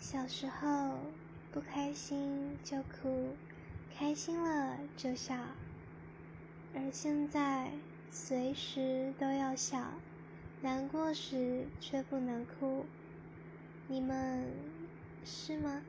小时候不开心就哭开心了就笑。而现在随时都要笑难过时却不能哭。你们是吗？